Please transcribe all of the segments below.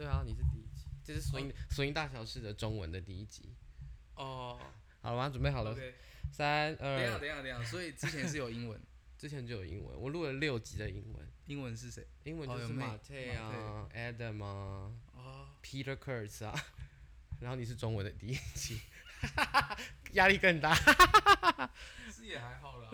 对啊，你是第一集，这是索音索音大小事的中文的第一集。哦好了吗？准备好了？，OK。三等一下，等一下，等一下。所以之前是有英文，之前就有英文，我录了六集的英文，英文是谁？英文就是马特啊、Adam 啊、哦，Peter Kurtz 啊，然后你是中文的第一集，压力更大。是也还好啦。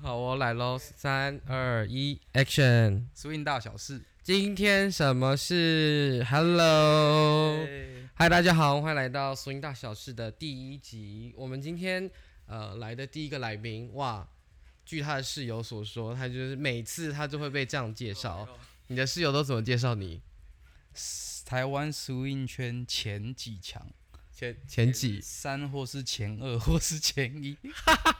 好，我来喽，三二一，Action！Swing 大小事。今天什么事？Hello，哎嗨，大家好，欢迎来到《swing 大小事》的第一集。我们今天呃来的第一个来宾，哇，据他的室友所说，他就是每次他就会被这样介绍。你的室友都怎么介绍你？台湾 Swing 圈前几强，前前几三或是前二或是前一。？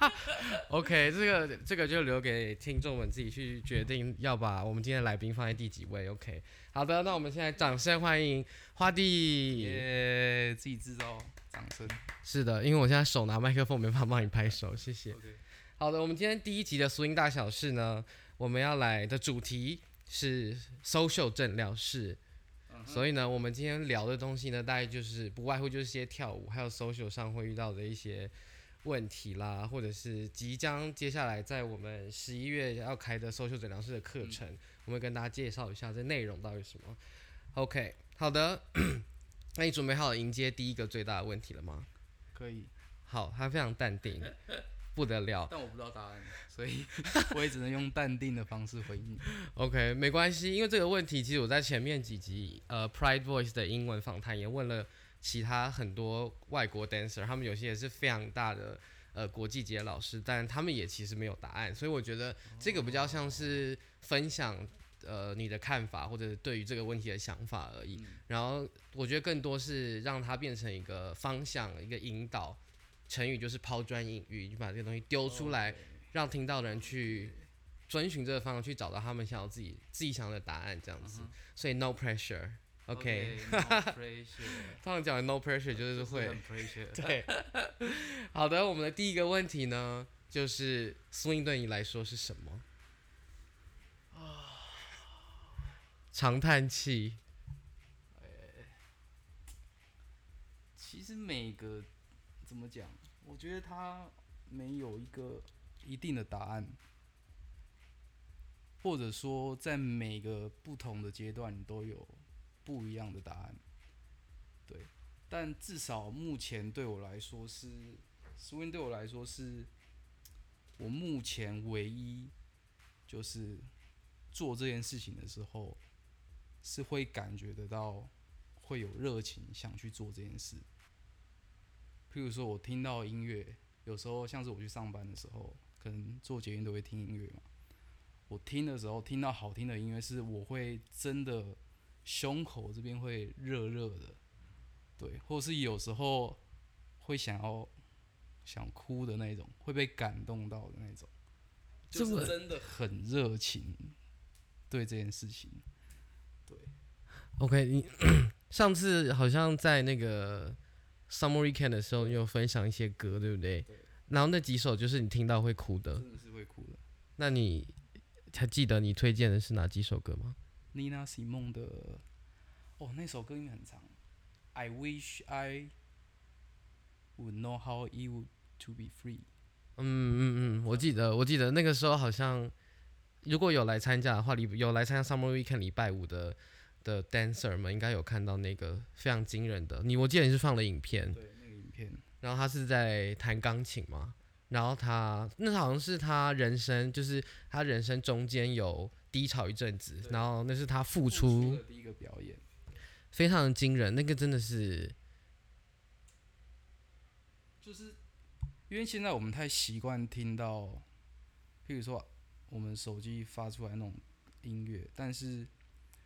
OK，这个这个就留给听众们自己去决定，要把我们今天的来宾放在第几位。OK，好的，那我们现在掌声欢迎花弟。耶，自己制造掌声。是的，因为我现在手拿麦克风，没办法帮你拍手，谢谢。OK，好的，我们今天第一集的 swing 大小事呢，我们要来的主题是 social 诊疗室。所以呢，我们今天聊的东西呢，大概就是不外乎就是些跳舞，还有 social 上会遇到的一些问题啦，或者是即将接下来在我们十一月要开的 social 诊疗室的课程，我们会跟大家介绍一下这内容到底是什么。OK，好的，那你准备好迎接第一个最大的问题了吗？可以，好，他非常淡定，不得了。但我不知道答案，所以 我也只能用淡定的方式回应你。OK，没关系，因为这个问题其实我在前面几集呃 Pride Voice 的英文访谈也问了其他很多外国 dancer，他们有些也是非常大的呃国际级的老师，但他们也其实没有答案，所以我觉得这个比较像是分享呃你的看法或者对于这个问题的想法而已。然后我觉得更多是让它变成一个方向，一个引导。成语就是抛砖引玉，就把这个东西丢出来，让听到的人去遵循这个方向去找到他们想要自己自己想要的答案，这样子。所以 no pressure。OK，no pressure，通常讲的 no pressure 就是 会。对。好的，我们的第一个问题呢，就是 swing 对你来说是什么？长叹气。其实每个怎么讲，我觉得它没有一个一定的答案，或者说在每个不同的阶段，你都有不一样的答案。对，但至少目前对我来说是，swing 对我来说是，我目前唯一就是做这件事情的时候，是会感觉得到会有热情想去做这件事。譬如说，我听到音乐，有时候像是我去上班的时候，可能做捷运都会听音乐嘛。我听的时候，听到好听的音乐，是我会真的胸口这边会热热的，对，或是有时候会想要想哭的那种，会被感动到的那种，就是真的很热情对这件事情。对，OK，你 上次好像在那个 Summer Weekend 的时候，你有分享一些歌，对不对？对然后那几首就是你听到会哭的。真的是会哭的。那你还记得你推荐的是哪几首歌吗？Nina Simone 的，哦，那首歌音很长。I wish I would know how it would to be free。嗯嗯嗯，我记得，我记得那个时候好像如果有来参加的话，礼有来参加 Summer Weekend 礼拜五的的 dancer 们，应该有看到那个非常惊人的。你我记得你是放了影片，对，那个影片，然后他是在弹钢琴嘛，然后他那好像是他人生，就是他人生中间有低潮一阵子，然后那是他付付出的第一个表演。非常的惊人，那个真的是就是因为现在我们太习惯听到，譬如说我们手机发出来那种音乐，但是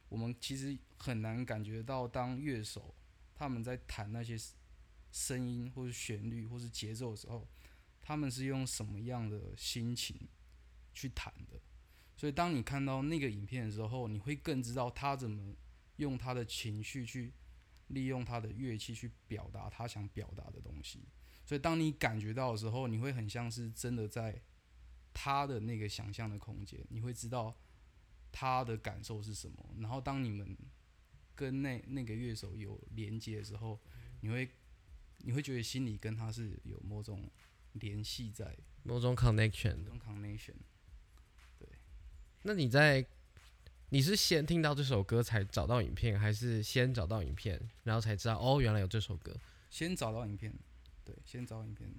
我们其实很难感觉到当乐手他们在弹那些声音或是旋律或是节奏的时候，他们是用什么样的心情去弹的。所以当你看到那个影片的时候，你会更知道他怎么用他的情绪去利用他的乐器去表达他想表达的东西。所以当你感觉到的时候，你会很像是真的在他的那个想象的空间，你会知道他的感受是什么。然后当你们跟那那个乐手有连接的时候，你会你会觉得心里跟他是有某种联系在，某种 connection 的。某种 connection。那你在你是先听到这首歌才找到影片，还是先找到影片，然后才知道哦，原来有这首歌？先找到影片，对，先找到影片。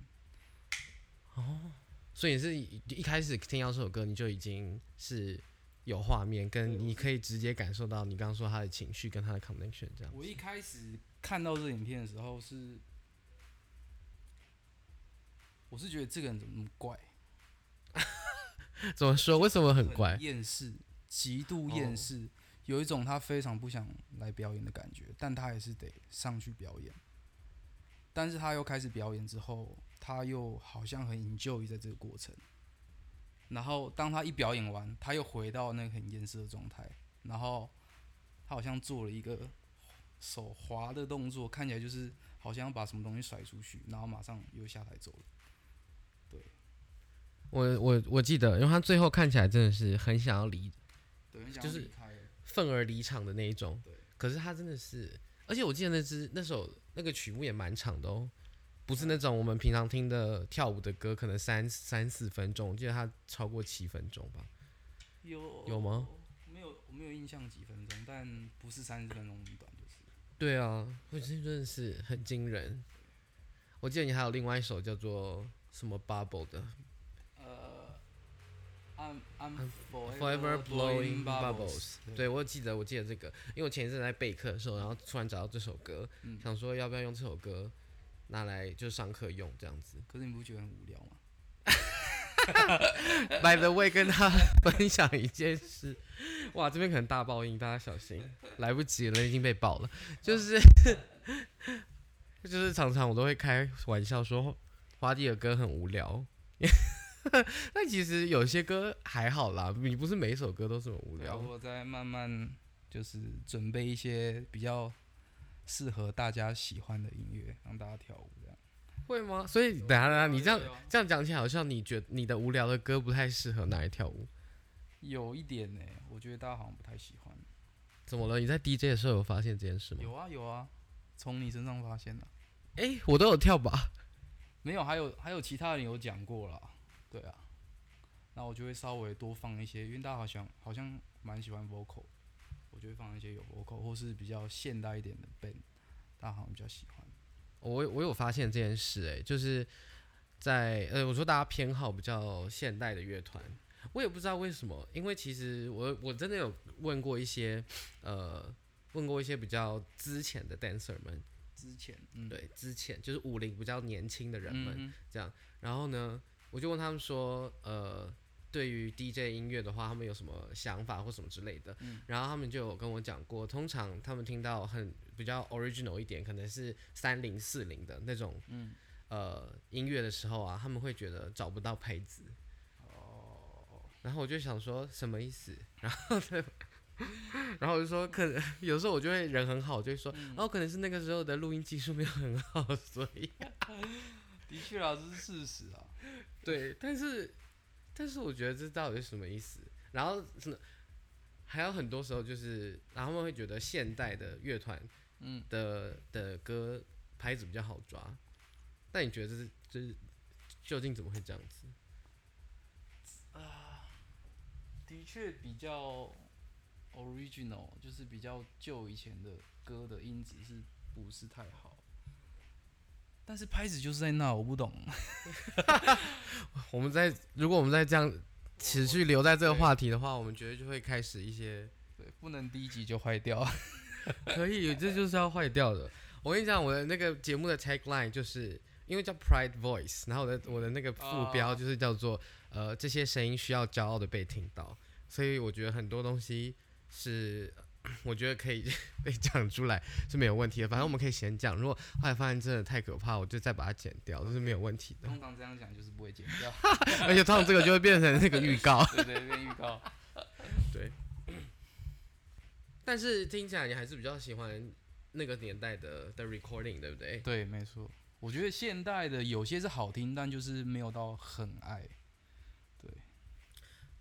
哦所以你是一一开始听到这首歌，你就已经是有画面，跟你可以直接感受到你刚刚说他的情绪跟他的 connection 这样。我一开始看到这影片的时候是，我是觉得这个人怎么那么怪，怎么说？为什么很怪？厌世，极度厌世，有一种他非常不想来表演的感觉，但他还是得上去表演。但是他又开始表演之后，他又好像很 enjoy 在这个过程。然后当他一表演完，他又回到那个很严肃的状态，然后他好像做了一个手滑的动作，看起来就是好像要把什么东西甩出去，然后马上又下台走了。对我我我记得，因为他最后看起来真的是很想要离对，很想就是要离开愤而离场的那一种对。可是他真的是，而且我记得那只那首那个曲目也蛮长的哦，不是那种我们平常听的跳舞的歌，可能三三四分钟，我记得它超过七分钟吧。有有吗？没有，我没有印象几分钟，但不是三十分钟那么短，就是。对啊，我觉得真的是很惊人。我记得你还有另外一首叫做什么 Bubble 的呃，I'm I'm，Forever Blowing Bubbles。对对，我记得，我记得这个，因为我前一阵在备课的时候，然后突然找到这首歌，嗯想说要不要用这首歌拿来就上课用这样子。可是你不觉得很无聊吗？By the way，跟他分享一件事，哇，这边可能大报应，大家小心，来不及了，已经被爆了。就是就是常常我都会开玩笑说花弟的歌很无聊，那其实有些歌还好啦，你不是每一首歌都这么无聊。我在慢慢就是准备一些比较适合大家喜欢的音乐，让大家跳舞这样。会吗？所以等下等下，你这样这样讲起来，好像你觉得你的无聊的歌不太适合拿来跳舞。有一点呢、我觉得大家好像不太喜欢。怎么了？你在 DJ 的时候有发现这件事吗？有啊有啊，从你身上发现的、哎、我都有跳吧。没有，还有还有其他人有讲过啦，对啊，那我就会稍微多放一些，因为大家好像好像蛮喜欢 vocal，我就会放一些有 vocal 或是比较现代一点的 band，大家好像比较喜欢。我我有发现这件事、哎，就是在呃，我说大家偏好比较现代的乐团，我也不知道为什么，因为其实我我真的有问过一些呃，问过一些比较之前的 dancer 们，之前，嗯，对，之前就是五零比较年轻的人们，嗯哼。然后呢，我就问他们说，呃，对于 DJ 音乐的话，他们有什么想法或什么之类的。嗯然后他们就有跟我讲过，通常他们听到很比较 original 一点，可能是三零四零的那种，嗯呃，音乐的时候啊，他们会觉得找不到拍子。哦，然后我就想说什么意思？然后对，然后我就说，可能 有时候我就会人很好，我就会说，嗯哦，可能是那个时候的录音技术没有很好，所以 的确啊，这是事实啊。对，但是但是我觉得这到底是什么意思？然后什么？还有很多时候就是，然后他们会觉得现代的乐团嗯，的的歌拍子比较好抓，那你觉得这是这是究竟怎么会这样子？啊的确比较 original，就是比较旧以前的歌的音质是不是太好？但是拍子就是在那，我不懂。我们在如果我们再这样持续留在这个话题的话，我们绝对就会开始一些对，不能第一集就坏掉。可以，这就是要坏掉的。我跟你讲，我的那个节目的 tagline 就是因为叫 Pride Voice，然后我的我的那个副标哦就是叫做、呃这些声音需要骄傲的被听到，所以我觉得很多东西是我觉得可以 被讲出来是没有问题的。反正我们可以先讲，如果后来发现真的太可怕，我就再把它剪掉，这是没有问题的。通常这样讲就是不会剪掉。而且通常这个就会变成那个预告。对对，变预告。对但是听起来你还是比较喜欢那个年代的的 recording，对不对？对，没错。我觉得现代的有些是好听，但就是没有到很爱。对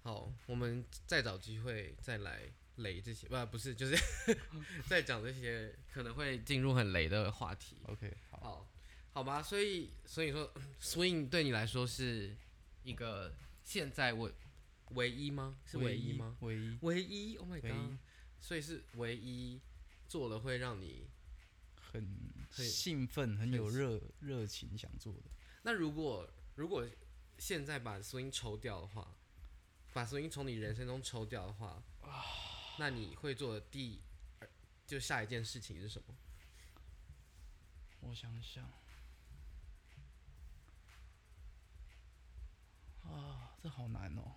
好，我们再找机会再来雷这些，不不是，就是 在讲这些可能会进入很雷的话题。OK，好，好，好吧，所以所以说，swing 对你来说是一个现在唯唯一吗？是唯一吗？？唯一，唯一，Oh my god！所以是唯一做了会让你很很兴奋，很很有热热情想做的。那如果如果现在把 swing 抽掉的话，把 swing 从你人生中抽掉的话，那你会做的第二就下一件事情是什么？我想想，啊，这好难哦。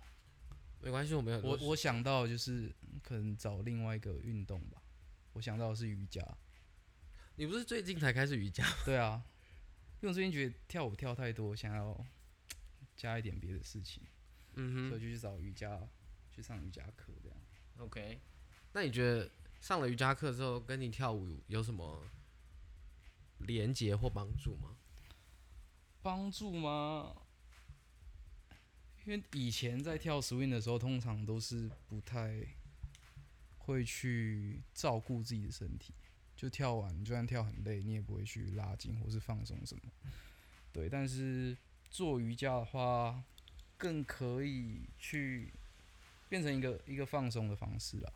没关系，我没有。我我想到就是可能找另外一个运动吧。我想到的是瑜伽。你不是最近才开始瑜伽？对啊，因为我最近觉得跳舞跳太多，想要加一点别的事情，嗯所以就去找瑜伽，去上瑜伽课这样。哼，OK。那你觉得上了瑜伽课之后，跟你跳舞有什么连结或帮助吗？帮助吗？因为以前在跳 swing 的时候，通常都是不太会去照顾自己的身体，就跳完，就算跳很累，你也不会去拉筋或是放松什么。对，但是做瑜伽的话，更可以去变成一个一个放松的方式啦。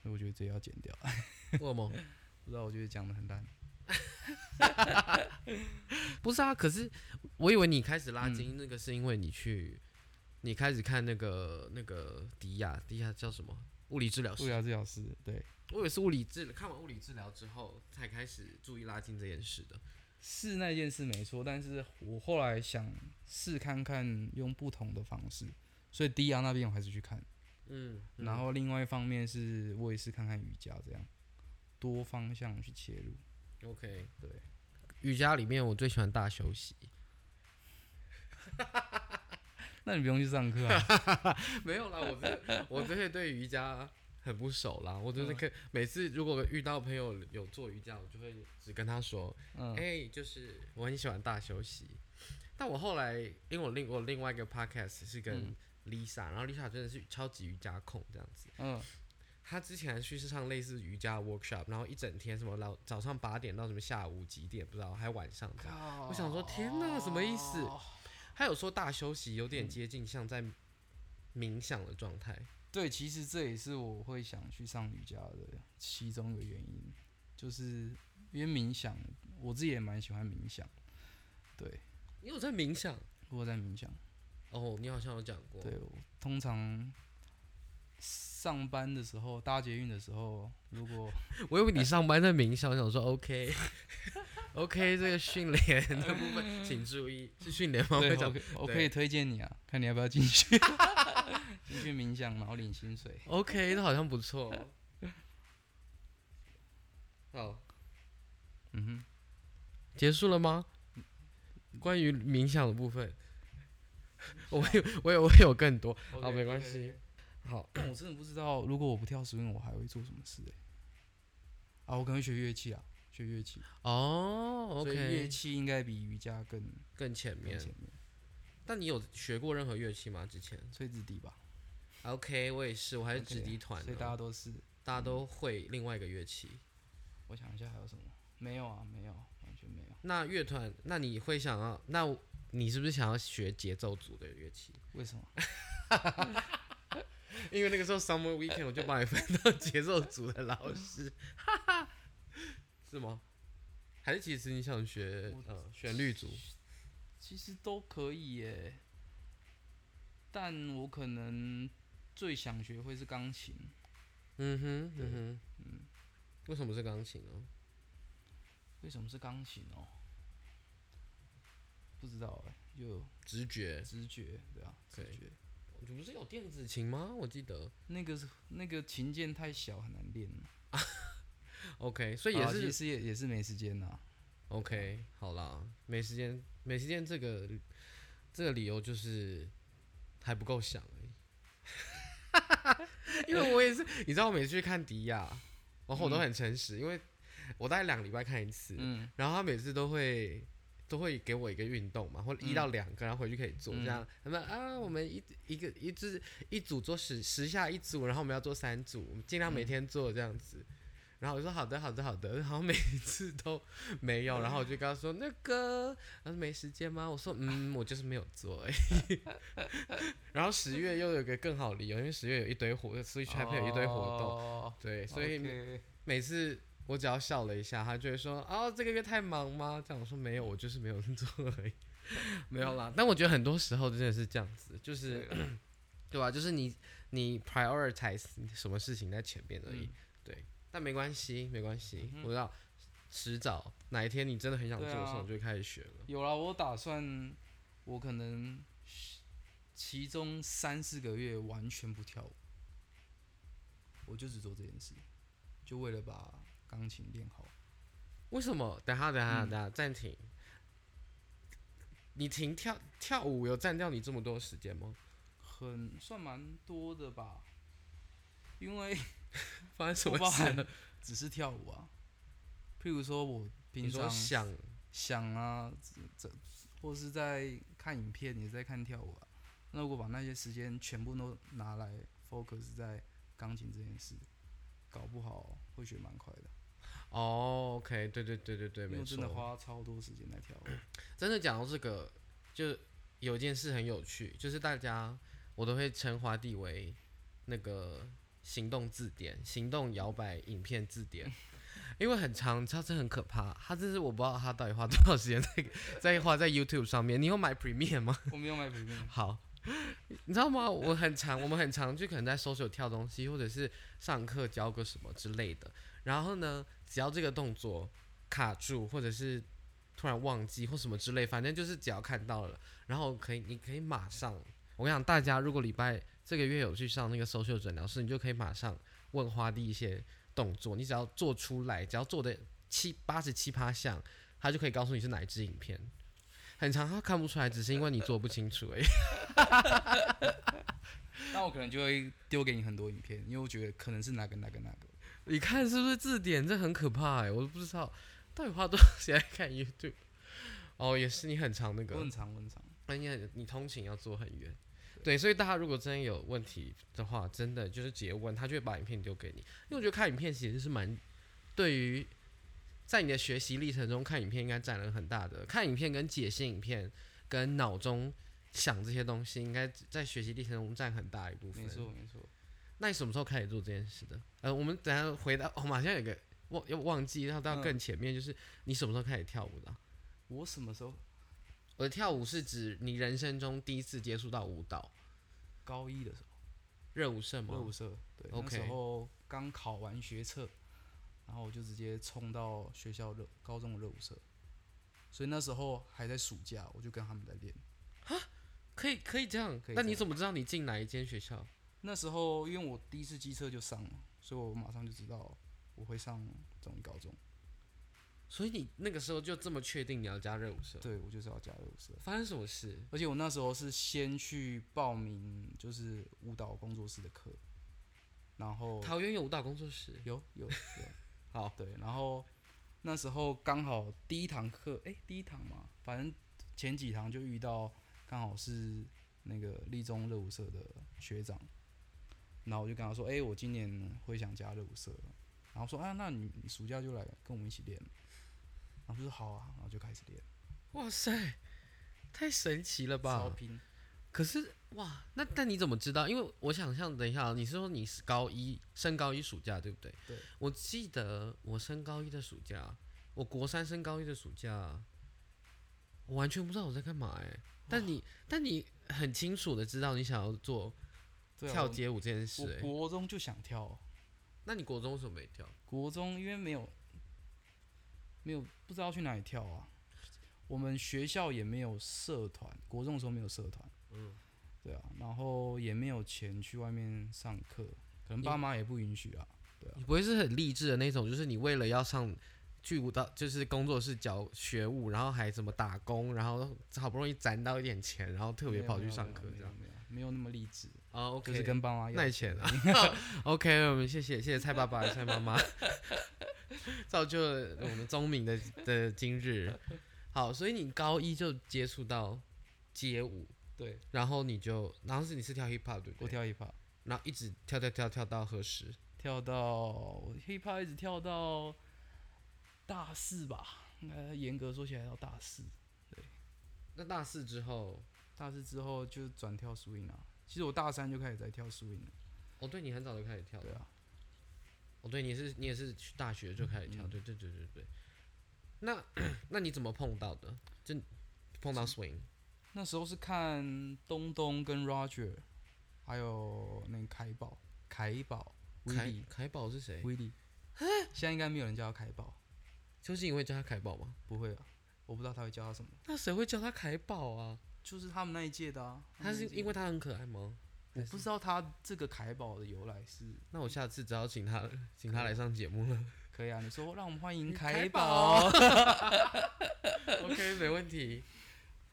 所以我觉得这要剪掉，为什么？不知道，我觉得讲的很烂。不是啊，可是我以为你开始拉筋，那个是因为你去，你开始看那个那个迪亚，迪亚叫什么？物理治疗师。物理治疗师，对，我以为是物理治，看完物理治疗之后才开始注意拉筋这件事的。是那件事没错，但是我后来想试看看用不同的方式，所以低压那边我还是去看，嗯，然后另外一方面是我也是看看瑜伽这样，多方向去切入。OK，对，瑜伽里面我最喜欢大休息。那你不用去上课啊？没有啦，我这我这些对瑜伽很不熟啦。我就是可每次如果遇到朋友有做瑜伽，我就会只跟他说，嗯哎、就是我很喜欢大休息。但我后来，因为我另我另外一个 podcast 是跟嗯 Lisa，、然后 Lisa 真的是超级瑜伽控这样子。嗯，她之前去是上类似瑜伽 workshop，然后一整天什么老早上八点到什么下午几点不知道，还晚上这样。我想说天哪什么意思他有说大休息有点接近像在冥想的状态。对，其实这也是我会想去上瑜伽的其中一个原因，就是因为冥想，我自己也蛮喜欢冥想。对，你有在冥想？我在冥想。哦，你好像有讲过。对，通常上班的时候、搭捷运的时候，如果 我以为你上班在冥想，我想说 OK OK，这个训练的部分请注意，是训练吗？对我可以推荐你啊，看你要不要进去，进去冥想，然后领薪水。OK，那好像不错。好，嗯哼，结束了吗？关于冥想的部分，我有我有我有更多，好没关系。好，但我真的不知道，如果我不跳 swing，我还会做什么事、欸？啊，我可能会学乐器啊，学乐器。哦所以乐，OK，器应该比瑜伽更更前面。前面。但你有学过任何乐器吗？之前吹子笛吧，？OK，我也是，我还是 OK，直笛团所以大家，都是。大家都会另外一个乐器。我想一下还有什么？没有啊，没有，完全没有。那乐团，那你会想要？那你是不是想要学节奏组的乐器？为什么？因为那个时候 summer weekend 我就把你分到节奏组的老师，是吗？还是其实你想学呃旋律组？其实都可以耶，但我可能最想学会是钢琴。嗯哼，嗯哼，嗯，为什么是钢琴呢？为什么是钢琴哦？不知道哎，就直觉，直觉，对啊，直对觉。你不是有电子琴吗？我记得。那个是那个琴键太小，很难练。OK，所以也好啦其是实也也是没时间呐。OK，好啦，没时间，没时间这个这个理由就是还不够想而已。因为我也是，你知道，我每次去看迪亚，然后我都很诚实，因为我大概两个礼拜看一次，嗯，然后他每次都会都会给我一个运动嘛，或一到两个，然后回去可以做这样。他们啊，我们一一个一支一组做十十下一组，然后我们要做三组，我们尽量每天做这样子。然后我说好的好的好的，然后每次都没有，然后我就跟他说那个，他说没时间吗？我说嗯，我就是没有做而已。然后十月又有个更好理由，因为十月有一堆活，Switch Happy 有一堆活动，对，所以每次我只要笑了一下，他就会说哦，这个月太忙吗？这样我说没有，我就是没有做而已，没有啦。但我觉得很多时候真的是这样子，就是对 吧？就是你你 prioritize 什么事情在前面而已，对。但没关系，没关系，我知道，迟早哪一天你真的很想做的时候，就会开始学了。有了，我打算，我可能其中三四个月完全不跳舞，我就只做这件事，就为了把钢琴练好。为什么？等下，等下，等下，暂停。你停跳跳舞有占掉你这么多时间吗？很算蛮多的吧，因为。发生什么事？只是跳舞啊。譬如说，我平常想想啊，这或是在看影片，也在看跳舞啊。那如果把那些时间全部都拿来 focus 在钢琴这件事，搞不好会学蛮快的。哦，OK，对对对对对，没错。真的花超多时间在跳舞。真的讲到这个，就有件事很有趣，就是大家我都会称华帝为那个。行动字典，行动摇摆影片字典，因为很长，它真的很可怕。它真是我不知道它到底花多少时间在在花在 YouTube 上面。你有买 Premium 吗？我没有买 Premium。好，你知道吗？我很长，我们很长，就可能在搜索跳东西，或者是上课教个什么之类的。然后呢，只要这个动作卡住，或者是突然忘记或什么之类，反正就是只要看到了，然后可以，你可以马上。我想大家如果礼拜。这个月有去上那个收袖诊疗室，你就可以马上问花弟一些动作，你只要做出来，只要做的七八十七趴像，他就可以告诉你是哪一支影片。很长他看不出来，只是因为你做不清楚而已。那我可能就会丢给你很多影片，因为我觉得可能是哪个哪个哪个。你看是不是字典？这很可怕哎，我都不知道到底花多少时间看 YouTube。哦，也是你很长那个。很长很长。那你你通勤要坐很远。对，所以大家如果真的有问题的话，真的就是直接问他，就会把影片丢给你。因为我觉得看影片其实是蛮对于在你的学习历程中看影片应该占了很大的看影片跟解析影片跟脑中想这些东西，应该在学习历程中占很大一部分。没错没错。那你什么时候开始做这件事的？呃，我们等下回到。我马上有个忘要忘记，要到更前面，就是你什么时候开始跳舞的？我什么时候？我的跳舞是指你人生中第一次接触到舞蹈，高一的时候，热舞社吗？热舞社，对，那时候刚考完学测，然后我就直接冲到学校热高中的热舞社，所以那时候还在暑假，我就跟他们在练。啊，可以可以这样？那你怎么知道你进哪一间学校？那时候因为我第一次机车就上了，所以我马上就知道我会上中一高中。所以你那个时候就这么确定你要加热舞社？对，我就是要加热舞社。发生什么事？而且我那时候是先去报名，就是舞蹈工作室的课，然后桃园有舞蹈工作室？有有有。好，对，然后那时候刚好第一堂课，哎，第一堂嘛，反正前几堂就遇到，刚好是那个立中热舞社的学长，然后我就跟他说，哎，我今年会想加入舞社，然后说，啊，那你暑假就来跟我们一起练。然后就说好啊，然后就开始练。哇塞，太神奇了吧！可是哇，那但你怎么知道？因为我想象，等一下，你是说你是高一升高一暑假对不对？对。我记得我升高一的暑假，我国三升高一的暑假，我完全不知道我在干嘛哎。但你但你很清楚的知道你想要做跳街舞这件事。国中就想跳。那你国中为什么没跳？国中因为没有。没有不知道去哪里跳啊，我们学校也没有社团，国中的时候没有社团，嗯，对啊，然后也没有钱去外面上课，可能爸妈也不允许啊，对啊。你不会是很励志的那种，就是你为了要上去舞蹈，就是工作室教学舞，然后还怎么打工，然后好不容易攒到一点钱，然后特别跑去上课这样？没有，没有那么励志啊，OK，就是跟爸妈要钱啊。OK，我们谢谢谢谢蔡爸爸蔡妈妈。造就了我们聪明的的今日，好，所以你高一就接触到街舞，对，然后你就，然后是你是跳 hip hop 对不对？我跳 hip hop，然后一直跳跳跳跳到何时？跳到 hip hop 一直跳到大四吧，应该严格说起来到大四。对那大四之后，大四之后就转跳 swing 啊。其实我大三就开始在跳 swing 了。哦，对你很早就开始跳，对啊。哦，对，你是你也是去大学就开始跳，对对对对对。那那你怎么碰到的？就碰到 swing？那时候是看东东跟 Roger，还有那个凯宝，凯宝，凯凯宝是谁？威利。现在应该没有人叫他凯宝，就是因为叫他凯宝吗？不会啊，我不知道他会叫他什么。那谁会叫他凯宝啊？就是他们那一届的啊。他是因为他很可爱吗？我不知道他这个凯宝的由来是。那我下次只要请他，请他来上节目了。可以啊，你说让我们欢迎凯宝。OK，没问题。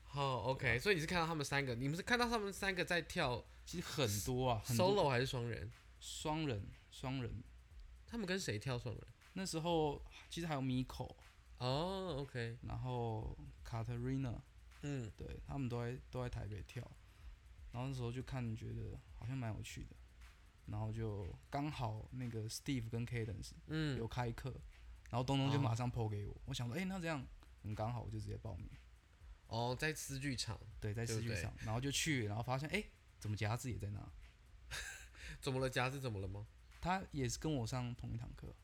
好，OK，所以你是看到他们三个，你们是看到他们三个在跳，其实很多啊，solo 还是双人？双人，双人。他们跟谁跳双人？那时候其实还有 Miko。哦，OK。然后 Katerina，嗯，对他们都在都在台北跳，然后那时候就看觉得好像蛮有趣的，然后就刚好那个 Steve 跟 Cadence 嗯有开课，然后东东就马上 PO 给我，我想说，哎，那这样很刚好，我就直接报名。哦，在诗剧场，对，在诗剧场，然后就去，然后发现，哎，怎么夹子也在那？怎么了？夹子怎么了吗？他也是跟我上同一堂课。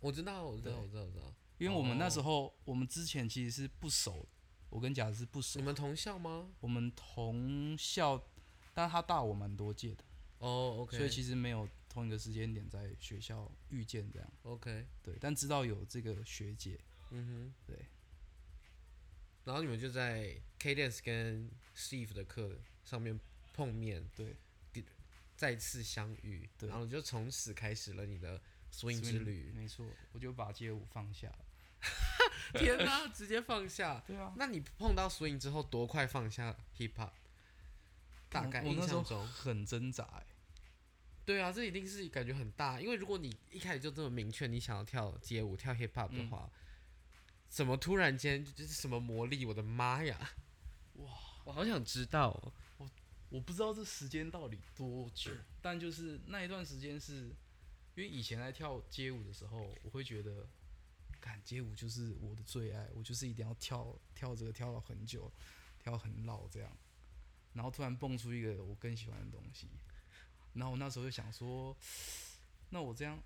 我知道，我知道，我知道，我知道。因为我们那时候，我们之前其实是不熟，我跟夹子是不熟。你们同校吗？我们同校，但他大我蛮多届的。哦，OK。所以其实没有同一个时间点在学校遇见这样。OK。对，但知道有这个学姐。嗯哼。对。然后你们就在 Cadence 跟 Steve 的课上面碰面，对，再次相遇，对然后就从此开始了你的 swing 之旅。没错，我就把街舞放下了。天哪，直接放下。对啊。那你碰到 swing 之后，多快放下 hip hop？大概印象中很挣扎哎。对啊，这一定是感觉很大，因为如果你一开始就这么明确你想要跳街舞、跳 hip hop 的话。怎么突然间就是什么魔力？我的妈呀！哇，我好想知道。我我不知道这时间到底多久，但就是那一段时间是，因为以前在跳街舞的时候，我会觉得，干街舞就是我的最爱，我就是一定要跳跳这个跳了很久，跳很老这样。然后突然蹦出一个我更喜欢的东西，然后我那时候就想说，那我这样，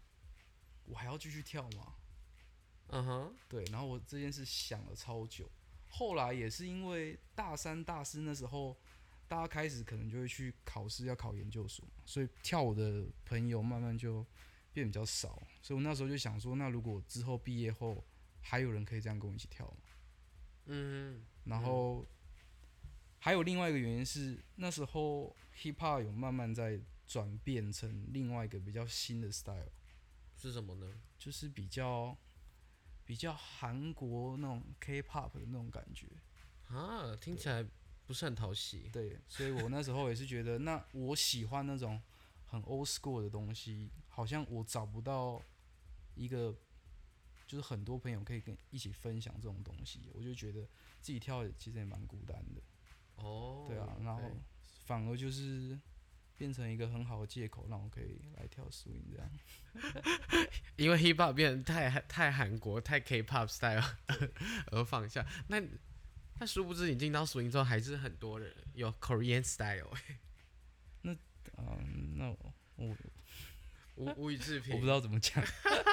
我还要继续跳吗？嗯哼，对，然后我这件事想了超久，后来也是因为大三、大四那时候，大家开始可能就会去考试，要考研究所，所以跳舞的朋友慢慢就变比较少，所以我那时候就想说，那如果之后毕业后还有人可以这样跟我一起跳吗？嗯，然后还有另外一个原因是，那时候 hip hop 有慢慢在转变成另外一个比较新的 style，是什么呢？就是比较。比较韩国那种 K-pop 的那种感觉啊，听起来不是很讨喜。对，所以我那时候也是觉得，那我喜欢那种很 old school 的东西，好像我找不到一个，就是很多朋友可以跟一起分享这种东西，我就觉得自己跳其实也蛮孤单的。哦，对啊，然后反而就是。变成一个很好的借口，让我可以来跳 swing 这样。因为 hip hop 变得太太韩国、太 K-pop style 而放下。那那殊不知你进到 swing 之后，还是很多人有 Korean style。那嗯，那我无无以置评，我不知道怎么讲。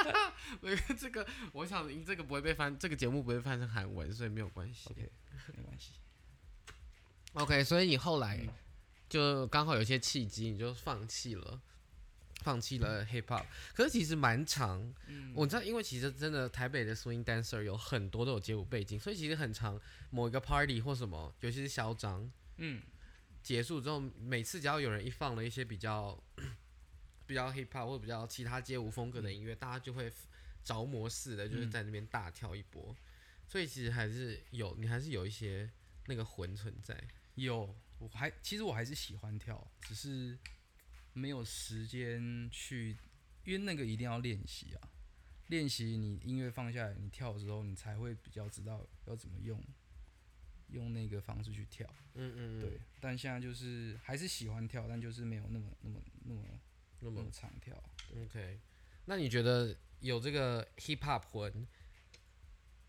因为这个，我想这个不会被翻，这个节目不会翻成韩文，所以没有关系。OK，没关系。OK，所以你后来。就刚好有些契机，你就放弃了，放弃了 hip hop。可是其实蛮长，我知道，因为其实真的台北的 swing dancer 有很多都有街舞背景，所以其实很长。某一个 party 或什么，尤其是嚣张，嗯，结束之后，每次只要有人一放了一些比较 比较 hip hop 或比较其他街舞风格的音乐，大家就会着魔似的，就是在那边大跳一波。所以其实还是有，你还是有一些那个魂存在，有。我还其实我还是喜欢跳，只是没有时间去，因为那个一定要练习啊。练习你音乐放下来，你跳的时候，你才会比较知道要怎么用用那个方式去跳。嗯嗯嗯，对，但现在就是还是喜欢跳，但就是没有那么那么那么那么那么常跳。OK，那你觉得有这个 hip hop 魂，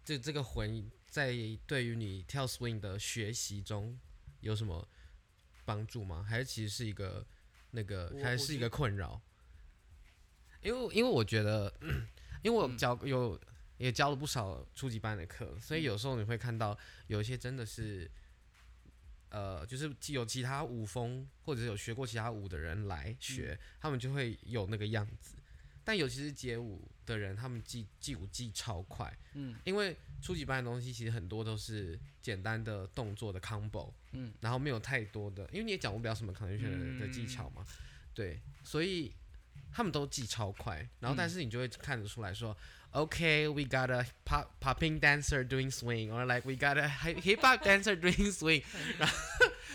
这这个魂在对于你跳 swing 的学习中有什么帮助吗？还是其实是一个那个还是一个困扰？因为因为我觉得，因为我嗯教有也教了不少初级班的课，所以有时候你会看到有一些真的是。呃，就是既有其他舞风或者是有学过其他舞的人来学，他们就会有那个样子。但尤其是街舞的人，他们记记舞记超快，嗯，因为初级班的东西其实很多都是简单的动作的 combo，嗯，然后没有太多的，因为你也讲不了什么 convention 的的技巧嘛，对，所以他们都记超快，然后但是你就会看得出来说、o k we got a pop popping dancer doing swing，or like we got a hip hop dancer doing swing，然 后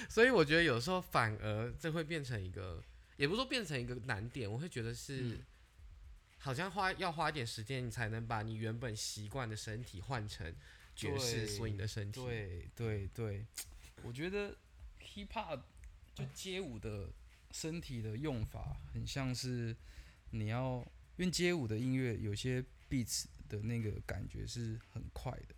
所以我觉得有时候反而这会变成一个，也不是说变成一个难点，我会觉得是。嗯好像花要花一点时间，你才能把你原本习惯的身体换成爵士对 swing 的身体。对对对，我觉得 hip hop 就街舞的身体的用法，很像是你要，因为街舞的音乐有些 beats 的那个感觉是很快的，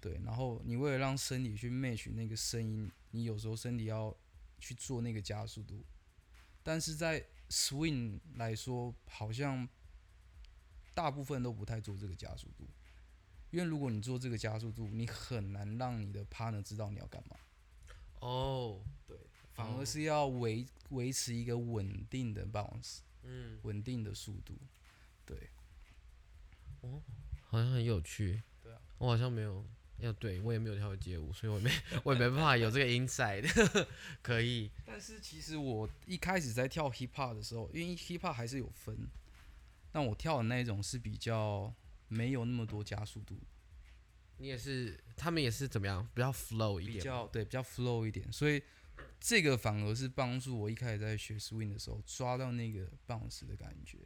对，然后你为了让身体去 match 那个声音，你有时候身体要去做那个加速度，但是在 swing 来说，好像大部分都不太做这个加速度。因为如果你做这个加速度，你很难让你的 partner 知道你要干嘛，哦，对反哦而是要维维持一个稳定的 bounce，嗯，稳定的速度。对，好像很有趣。对啊，我好像没有，要对我也没有跳过街舞，所以我没 我也没办法有这个 inside。可以，但是其实我一开始在跳 hip hop 的时候，因为 hip hop 还是有分，但我跳的那一种是比较没有那么多加速度，你也是，他们也是怎么样？比较 flow 一点比。较对比较 flow 一点，所以这个反而是帮助我一开始在学 swing 的时候抓到那个 bounce 的感觉。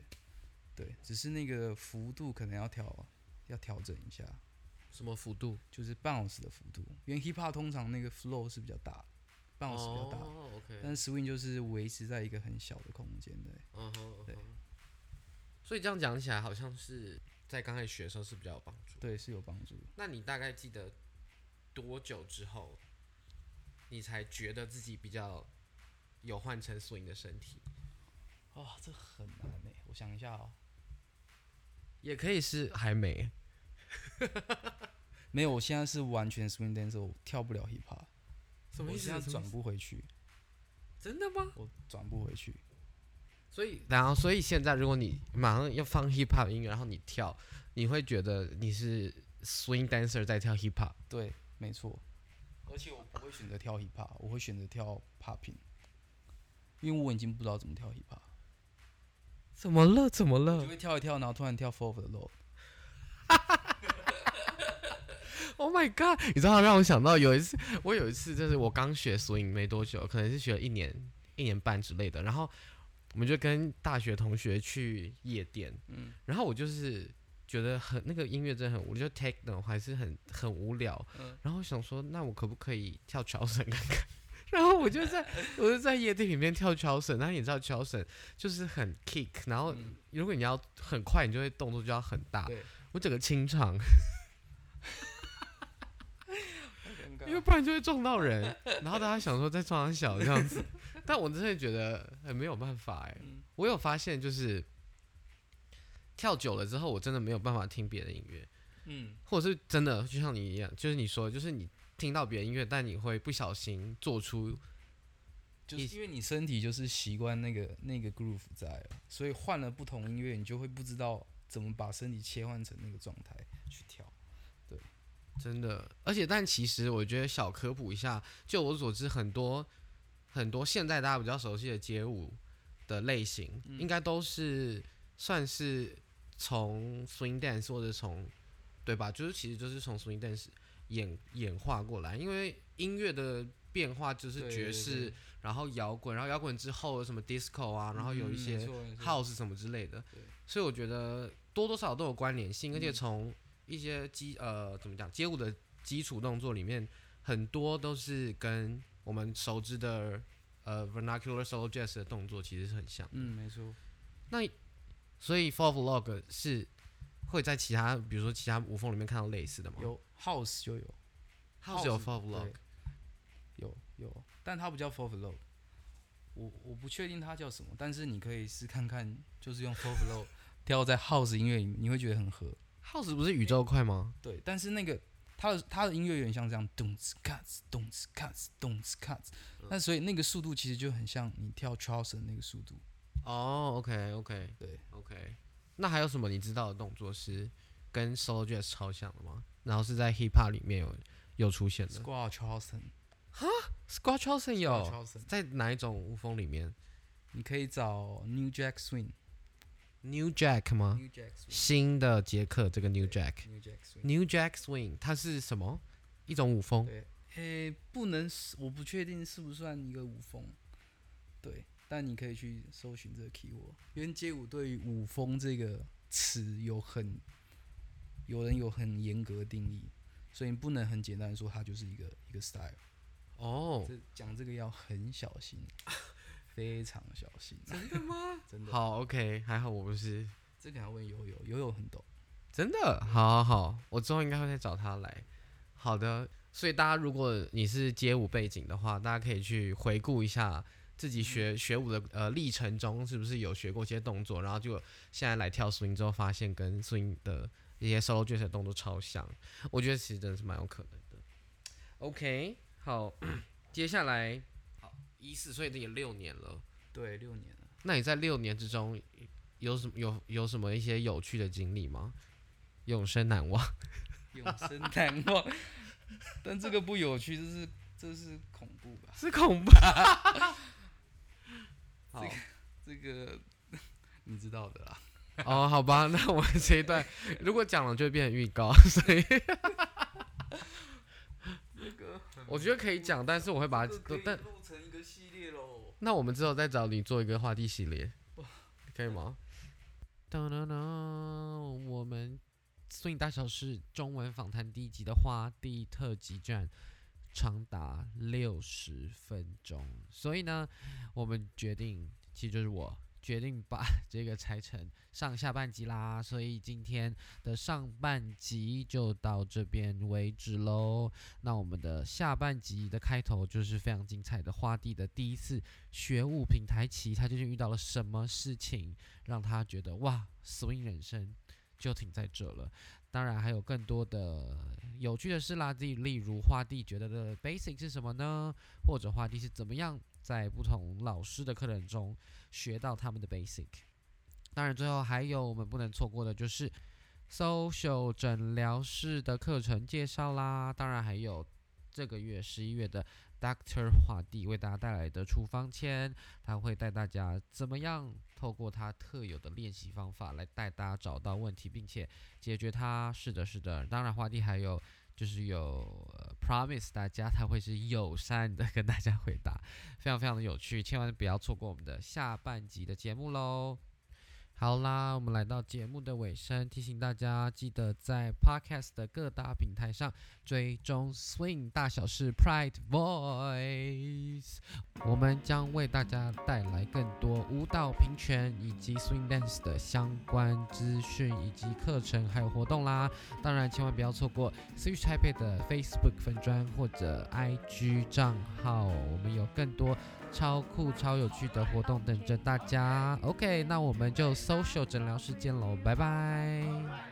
对，只是那个幅度可能要调要调整一下，什么幅度？就是 bounce 的幅度，因为 hip hop 通常那个 flow 是比较大，bounce 比较大，哦，OK。但是 swing 就是维持在一个很小的空间对所以这样讲起来，好像是在刚开始学的时候是比较有帮助。对，是有帮助。那你大概记得多久之后，你才觉得自己比较有换成 swing 的身体？哇、这很难诶，我想一下哦，也可以是还没。没有，我现在是完全 swing dancer，我跳不了 hip hop，什么意思？我现在转不回去，真的吗？我转不回去。所以，然后，所以现在如果你马上要放 hip hop 音乐，然后你跳，你会觉得你是 swing dancer 在跳 hip hop。对，没错。而且我不会选择跳 hip hop，我会选择跳 popping，因为我已经不知道怎么跳 hip hop，怎么了？怎么就了会跳一跳，然后突然跳 four of the low。Oh my god！你知道让我想到有一次，我有一次就是我刚学 swing 没多久，可能是学了一年、一年半之类的，然后我们就跟大学同学去夜店，嗯然后我就是觉得很那个音乐真的很无聊，就 techno 还是很很无聊，嗯然后想说，那我可不可以跳桥绳看看？然后我就在我就在夜店里面跳乔绳，然后你知道乔绳就是很 kick，然后嗯。如果你要很快，你就会动作就要很大，对，我整个清场，因为不然就会撞到人，然后大家想说再撞他小这样子，但我真的觉得很没有办法哎、嗯。我有发现就是跳久了之后，我真的没有办法听别的音乐，嗯。或者是真的就像你一样，就是你说，就是你听到别的音乐，但你会不小心做出就是因为你身体就是习惯那个那个 groove 在了，所以换了不同音乐，你就会不知道怎么把身体切换成那个状态去跳。对真的，而且但其实我觉得小科普一下，就我所知，很多很多现在大家比较熟悉的街舞的类型，嗯应该都是算是从 swing dance 或者从对吧？就是其实就是从 swing dance 演演化过来，因为音乐的变化就是爵士，对然后摇滚，然后摇滚之后有什么 disco 啊，然后有一嗯些 house 什么之类的。对，所以我觉得多多少少都有关联性，而且嗯从一些基呃怎么讲街舞的基础动作里面，很多都是跟我们熟知的呃 vernacular solo jazz 的动作其实是很像。嗯，没错。那所以 four vlog 是会在其他，比如说其他舞风里面看到类似的吗？有 house 就有，，house 有 vlog 对有有，但它不叫 four flow。我我不确定它叫什么，但是你可以试看看，就是用 four flow 跳在 house 音乐里面，你会觉得很合。house 不是宇宙快吗？对，但是那个它的它的音乐有点像这样，咚哧咔哧，咚哧咔哧，咚哧咔哧。那所以那个速度其实就很像你跳 Charleston 那个速度。哦，OK OK 对 OK，那还有什么你知道的动作是跟 solo jazz 超像的吗？然后是在 hip hop 里面有有出现的 Squat Charleston 有 Charleston，在哪一种舞风里面你可以找 New Jack Swing。？New Jack 吗？New Jack Swing。新的杰克这个 New Jack。New Jack Swing。New Jack Swing，它是什么？一种舞风。对，诶、不能是，我不确定是不是算一个舞风，对，但你可以去搜寻这个 keyword，因为街舞对于舞风这个词有很，有人有很严格的定义，所以你不能很简单的说它就是一个一个 style，哦，这讲这个要很小心，非常小心，真的吗？真的，好，OK，还好我不是。这个要问悠悠，悠悠很懂，真的。好好好，我之后应该会再找他来。好的，所以大家如果你是街舞背景的话，大家可以去回顾一下自己学学舞的呃历程中是不是有学过一些动作，然后就现在来跳 swing 之后，发现跟 swing 的一些 solo jazz 的动作超像，我觉得其实真的是蛮有可能的。OK，好，接下来好一四，所以这也六年了。对，六年了，那你在六年之中有什么有有什么一些有趣的经历吗？永生难忘。永生难忘，但这个不有趣，这是这是恐怖吧？是恐怖。好这个 你知道的啦。哦，好吧，那我们这一段如果讲了就会变成预告，所以这个我觉得可以讲，但是我会把它但录成一个系列喽。那我们之后再找你做一个话题系列，可以吗？当当当，我们摄影大小事中文访谈第一集的花地特辑站长达六十分钟，所以呢，我们决定，其实就是我决定把 这个拆成上下半集啦，所以今天的上半集就到这边为止喽。那我们的下半集的开头就是非常精彩的花地的第一次学舞品台期，他究竟遇到了什么事情，让他觉得哇，swing 人生就停在这了。当然还有更多的有趣的事啦，例例如花地觉得的 basic 是什么呢？或者花地是怎么样在不同老师的课程中学到他们的 basic？当然最后还有我们不能错过的就是 social 诊疗室的课程介绍啦，当然还有这个月十一月的 Doctor 华帝为大家带来的处方签，他会带大家怎么样透过他特有的练习方法来带大家找到问题，并且解决它。是的，是的。当然，华帝还有就是有、promise 大家他会是友善的跟大家回答，非常非常的有趣，千万不要错过我们的下半集的节目喽。好啦，我们来到节目的尾声，提醒大家记得在 Podcast 的各大平台上追踪 Swing 大小事 Pride Voice，我们将为大家带来更多舞蹈平权以及 Swing Dance 的相关资讯以及课程还有活动啦。当然，千万不要错过 Switch Taipei 的 Facebook 粉专或者 IG 账号，我们有更多超酷、超有趣的活动等着大家。OK，那我们就 social 诊疗室见喽，拜拜。